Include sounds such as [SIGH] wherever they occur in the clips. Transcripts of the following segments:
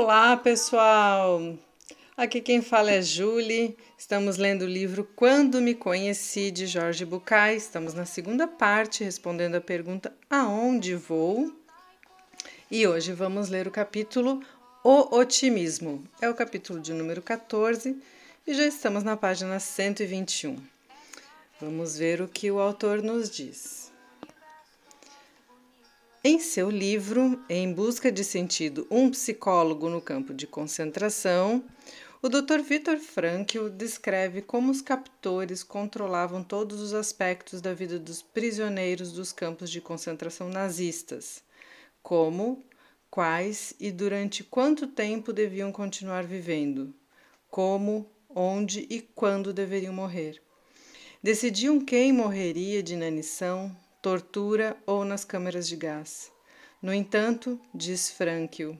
Olá, pessoal! Aqui quem fala é Julie. Estamos lendo o livro Quando Me Conheci, de Jorge Bucay. Estamos na segunda parte, respondendo a pergunta Aonde vou? E hoje vamos ler o capítulo O Otimismo. É o capítulo de número 14 e já estamos na página 121. Vamos ver o que o autor nos diz. Em seu livro Em Busca de Sentido, um psicólogo no campo de concentração, o Dr. Viktor Frankl descreve como os captores controlavam todos os aspectos da vida dos prisioneiros dos campos de concentração nazistas, como, quais e durante quanto tempo deviam continuar vivendo, como, onde e quando deveriam morrer. Decidiam quem morreria de inanição, tortura ou nas câmeras de gás. No entanto, diz Frankl,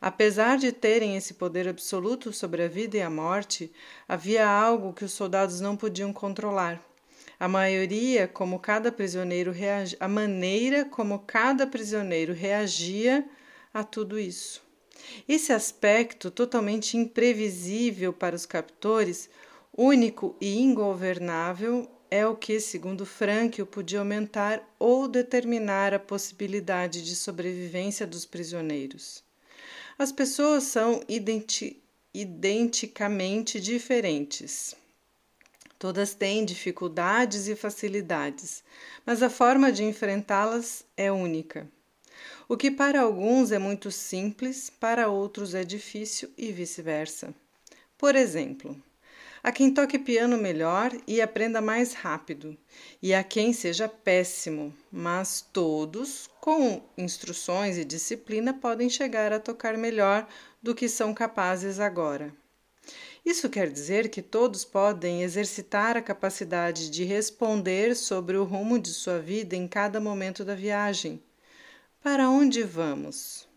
apesar de terem esse poder absoluto sobre a vida e a morte, havia algo que os soldados não podiam controlar. A maioria, como cada prisioneiro reagi, a maneira como cada prisioneiro reagia a tudo isso. Esse aspecto totalmente imprevisível para os captores, único e ingovernável, é o que, segundo Frankl, podia aumentar ou determinar a possibilidade de sobrevivência dos prisioneiros. As pessoas são identi identicamente diferentes. Todas têm dificuldades e facilidades, mas a forma de enfrentá-las é única. O que para alguns é muito simples, para outros é difícil e vice-versa. Por exemplo, a quem toque piano melhor e aprenda mais rápido, e a quem seja péssimo, mas todos, com instruções e disciplina, podem chegar a tocar melhor do que são capazes agora. Isso quer dizer que todos podem exercitar a capacidade de responder sobre o rumo de sua vida em cada momento da viagem. Para onde vamos?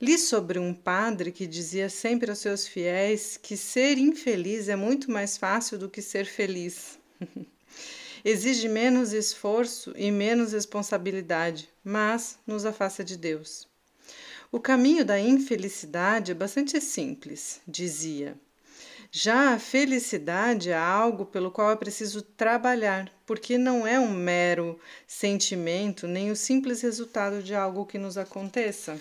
Li sobre um padre que dizia sempre aos seus fiéis que ser infeliz é muito mais fácil do que ser feliz. [LAUGHS] Exige menos esforço e menos responsabilidade, mas nos afasta de Deus. O caminho da infelicidade é bastante simples, dizia. Já a felicidade é algo pelo qual é preciso trabalhar, porque não é um mero sentimento nem o simples resultado de algo que nos aconteça.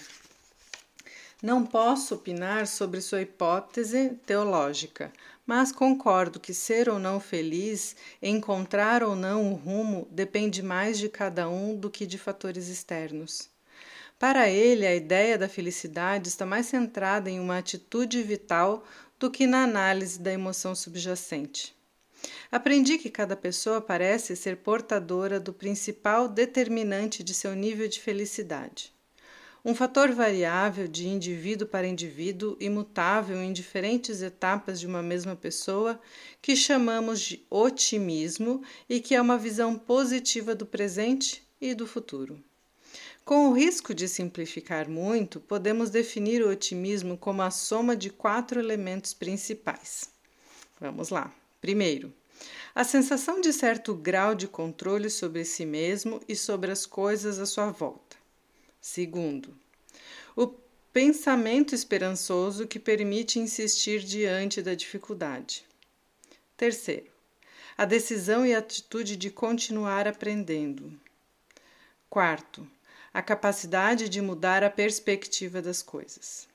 Não posso opinar sobre sua hipótese teológica, mas concordo que ser ou não feliz, encontrar ou não o rumo, depende mais de cada um do que de fatores externos. Para ele, a ideia da felicidade está mais centrada em uma atitude vital do que na análise da emoção subjacente. Aprendi que cada pessoa parece ser portadora do principal determinante de seu nível de felicidade um fator variável de indivíduo para indivíduo, imutável em diferentes etapas de uma mesma pessoa, que chamamos de otimismo e que é uma visão positiva do presente e do futuro. Com o risco de simplificar muito, podemos definir o otimismo como a soma de quatro elementos principais. Vamos lá. Primeiro, a sensação de certo grau de controle sobre si mesmo e sobre as coisas à sua volta. Segundo, o pensamento esperançoso que permite insistir diante da dificuldade. Terceiro, a decisão e atitude de continuar aprendendo. Quarto, a capacidade de mudar a perspectiva das coisas.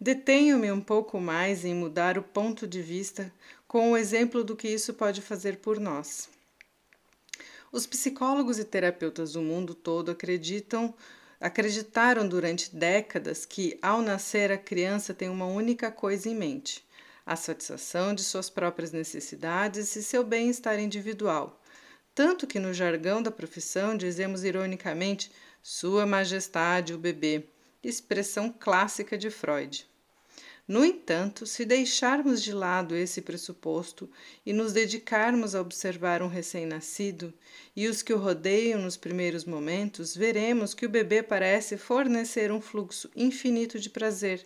Detenho-me um pouco mais em mudar o ponto de vista com o exemplo do que isso pode fazer por nós. Os psicólogos e terapeutas do mundo todo acreditam Acreditaram durante décadas que, ao nascer, a criança tem uma única coisa em mente: a satisfação de suas próprias necessidades e seu bem-estar individual. Tanto que, no jargão da profissão, dizemos ironicamente Sua Majestade o bebê, expressão clássica de Freud. No entanto, se deixarmos de lado esse pressuposto e nos dedicarmos a observar um recém-nascido e os que o rodeiam nos primeiros momentos, veremos que o bebê parece fornecer um fluxo infinito de prazer,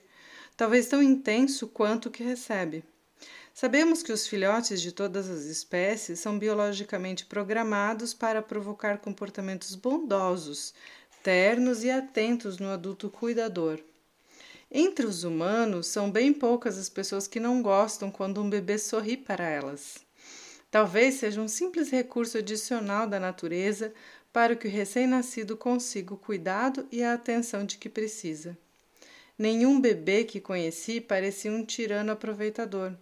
talvez tão intenso quanto o que recebe. Sabemos que os filhotes de todas as espécies são biologicamente programados para provocar comportamentos bondosos, ternos e atentos no adulto cuidador. Entre os humanos, são bem poucas as pessoas que não gostam quando um bebê sorri para elas. Talvez seja um simples recurso adicional da natureza para que o recém-nascido consiga o cuidado e a atenção de que precisa. Nenhum bebê que conheci parecia um tirano aproveitador.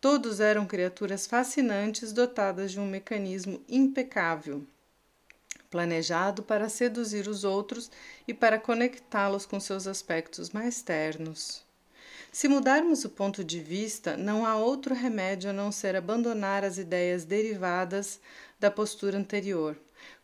Todos eram criaturas fascinantes dotadas de um mecanismo impecável, planejado para seduzir os outros e para conectá-los com seus aspectos mais ternos. Se mudarmos o ponto de vista, não há outro remédio a não ser abandonar as ideias derivadas da postura anterior,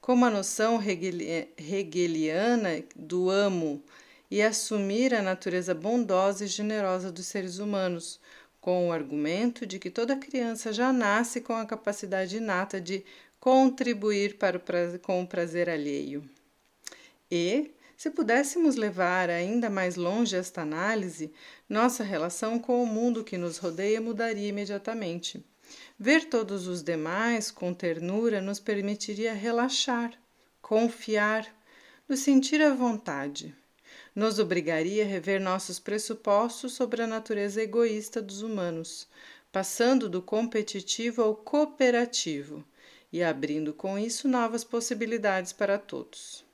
como a noção hegeliana do amo, e assumir a natureza bondosa e generosa dos seres humanos, com o argumento de que toda criança já nasce com a capacidade inata de contribuir para o prazer, com o prazer alheio. E, se pudéssemos levar ainda mais longe esta análise, nossa relação com o mundo que nos rodeia mudaria imediatamente. Ver todos os demais com ternura nos permitiria relaxar, confiar, nos sentir à vontade nos obrigaria a rever nossos pressupostos sobre a natureza egoísta dos humanos, passando do competitivo ao cooperativo e abrindo com isso novas possibilidades para todos.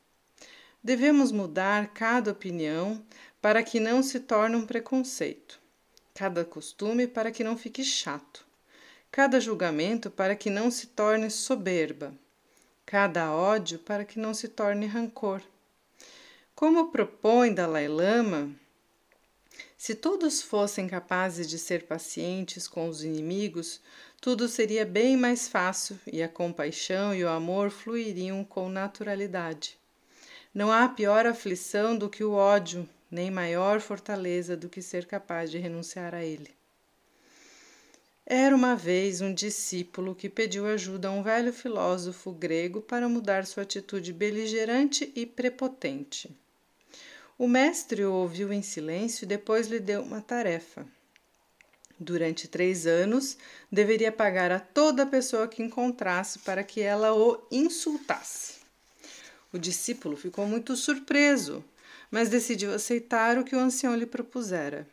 Devemos mudar cada opinião para que não se torne um preconceito, cada costume para que não fique chato, cada julgamento para que não se torne soberba, cada ódio para que não se torne rancor como propõe Dalai Lama, se todos fossem capazes de ser pacientes com os inimigos, tudo seria bem mais fácil e a compaixão e o amor fluiriam com naturalidade. Não há pior aflição do que o ódio, nem maior fortaleza do que ser capaz de renunciar a ele. Era uma vez um discípulo que pediu ajuda a um velho filósofo grego para mudar sua atitude beligerante e prepotente. O mestre o ouviu em silêncio e depois lhe deu uma tarefa. Durante três anos, deveria pagar a toda pessoa que encontrasse para que ela o insultasse. O discípulo ficou muito surpreso, mas decidiu aceitar o que o ancião lhe propusera.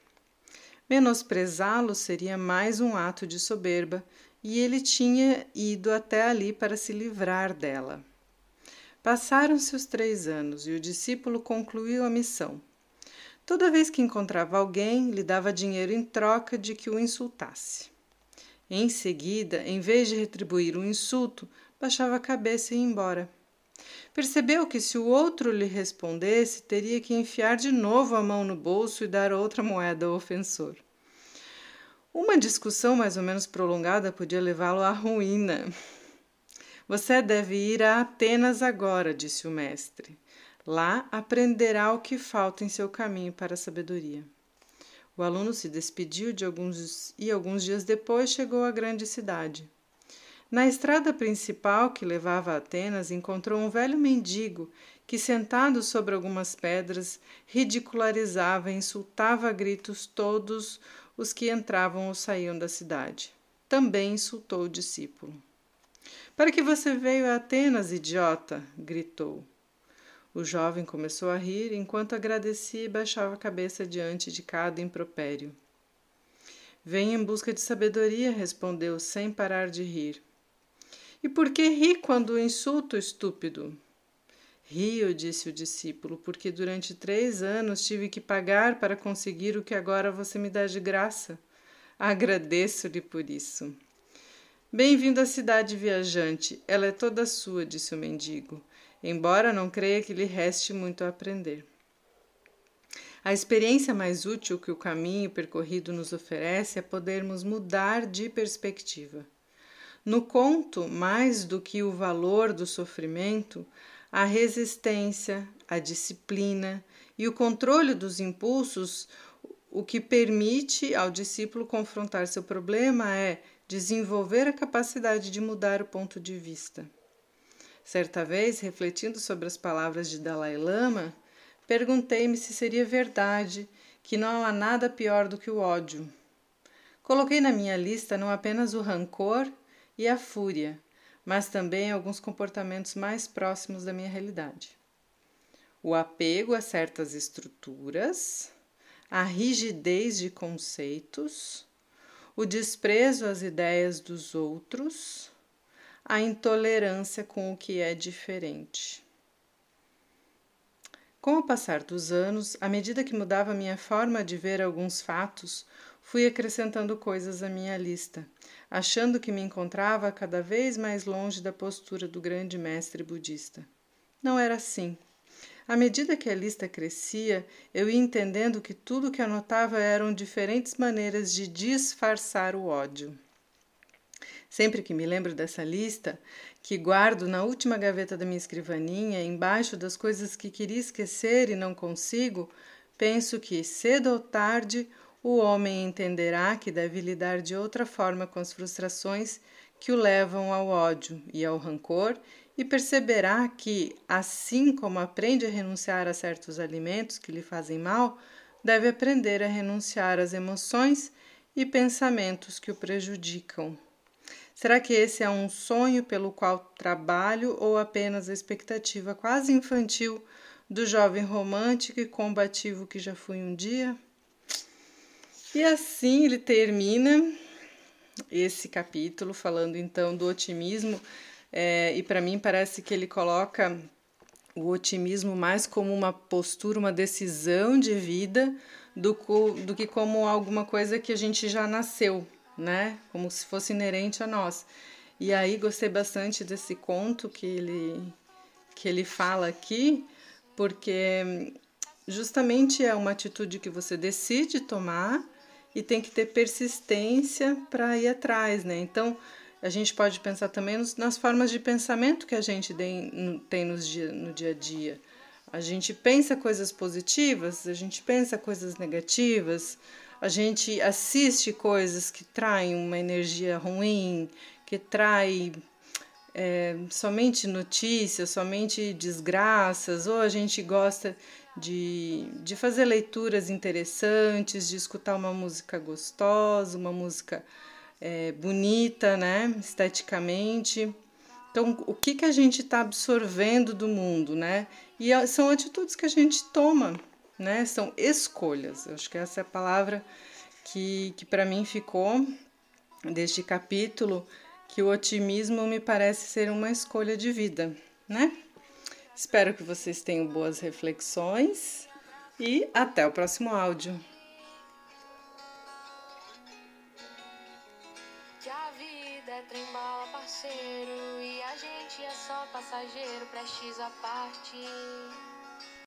Menosprezá-lo seria mais um ato de soberba, e ele tinha ido até ali para se livrar dela. Passaram-se os três anos e o discípulo concluiu a missão. Toda vez que encontrava alguém, lhe dava dinheiro em troca de que o insultasse. Em seguida, em vez de retribuir o insulto, baixava a cabeça e ia embora. Percebeu que se o outro lhe respondesse, teria que enfiar de novo a mão no bolso e dar outra moeda ao ofensor. Uma discussão mais ou menos prolongada podia levá-lo à ruína. Você deve ir a Atenas agora, disse o mestre. Lá aprenderá o que falta em seu caminho para a sabedoria. O aluno se despediu de alguns e alguns dias depois chegou à grande cidade. Na estrada principal que levava a Atenas, encontrou um velho mendigo que, sentado sobre algumas pedras, ridicularizava e insultava a gritos todos os que entravam ou saíam da cidade. Também insultou o discípulo. Para que você veio a Atenas, idiota? gritou. O jovem começou a rir enquanto agradecia e baixava a cabeça diante de cada impropério. Venho em busca de sabedoria, respondeu sem parar de rir. E por que ri quando insulto, estúpido? Rio, disse o discípulo, porque durante três anos tive que pagar para conseguir o que agora você me dá de graça. Agradeço-lhe por isso. Bem-vindo à cidade viajante, ela é toda sua, disse o mendigo, embora não creia que lhe reste muito a aprender. A experiência mais útil que o caminho percorrido nos oferece é podermos mudar de perspectiva. No conto, mais do que o valor do sofrimento, a resistência, a disciplina e o controle dos impulsos, o que permite ao discípulo confrontar seu problema é desenvolver a capacidade de mudar o ponto de vista. Certa vez, refletindo sobre as palavras de Dalai Lama, perguntei-me se seria verdade que não há nada pior do que o ódio. Coloquei na minha lista não apenas o rancor e a fúria, mas também alguns comportamentos mais próximos da minha realidade. O apego a certas estruturas, a rigidez de conceitos, o desprezo às ideias dos outros, a intolerância com o que é diferente. Com o passar dos anos, à medida que mudava minha forma de ver alguns fatos, fui acrescentando coisas à minha lista, achando que me encontrava cada vez mais longe da postura do grande mestre budista. Não era assim. À medida que a lista crescia, eu ia entendendo que tudo que anotava eram diferentes maneiras de disfarçar o ódio. Sempre que me lembro dessa lista, que guardo na última gaveta da minha escrivaninha, embaixo das coisas que queria esquecer e não consigo, penso que, cedo ou tarde, o homem entenderá que deve lidar de outra forma com as frustrações que o levam ao ódio e ao rancor e perceberá que, assim como aprende a renunciar a certos alimentos que lhe fazem mal, deve aprender a renunciar às emoções e pensamentos que o prejudicam. Será que esse é um sonho pelo qual trabalho ou apenas a expectativa quase infantil do jovem romântico e combativo que já fui um dia? E assim ele termina esse capítulo falando então do otimismo, é, e para mim parece que ele coloca o otimismo mais como uma postura, uma decisão de vida, do, do que como alguma coisa que a gente já nasceu, né? Como se fosse inerente a nós. E aí gostei bastante desse conto que ele que ele fala aqui, porque justamente é uma atitude que você decide tomar e tem que ter persistência para ir atrás, né? Então, a gente pode pensar também nos, nas formas de pensamento que a gente tem, nos dia, no dia a dia. A gente pensa coisas positivas, a gente pensa coisas negativas, a gente assiste coisas que traem uma energia ruim, que trai é, somente notícias, somente desgraças, ou a gente gosta de, de fazer leituras interessantes, de escutar uma música gostosa, uma música é, bonita, né, esteticamente. Então, o que, que a gente está absorvendo do mundo, né? E são atitudes que a gente toma né? São escolhas. Acho que essa é a palavra que, que para mim ficou deste capítulo, que o otimismo me parece ser uma escolha de vida, né? Espero que vocês tenham boas reflexões e até o próximo áudio. passageiro, prestes a partir.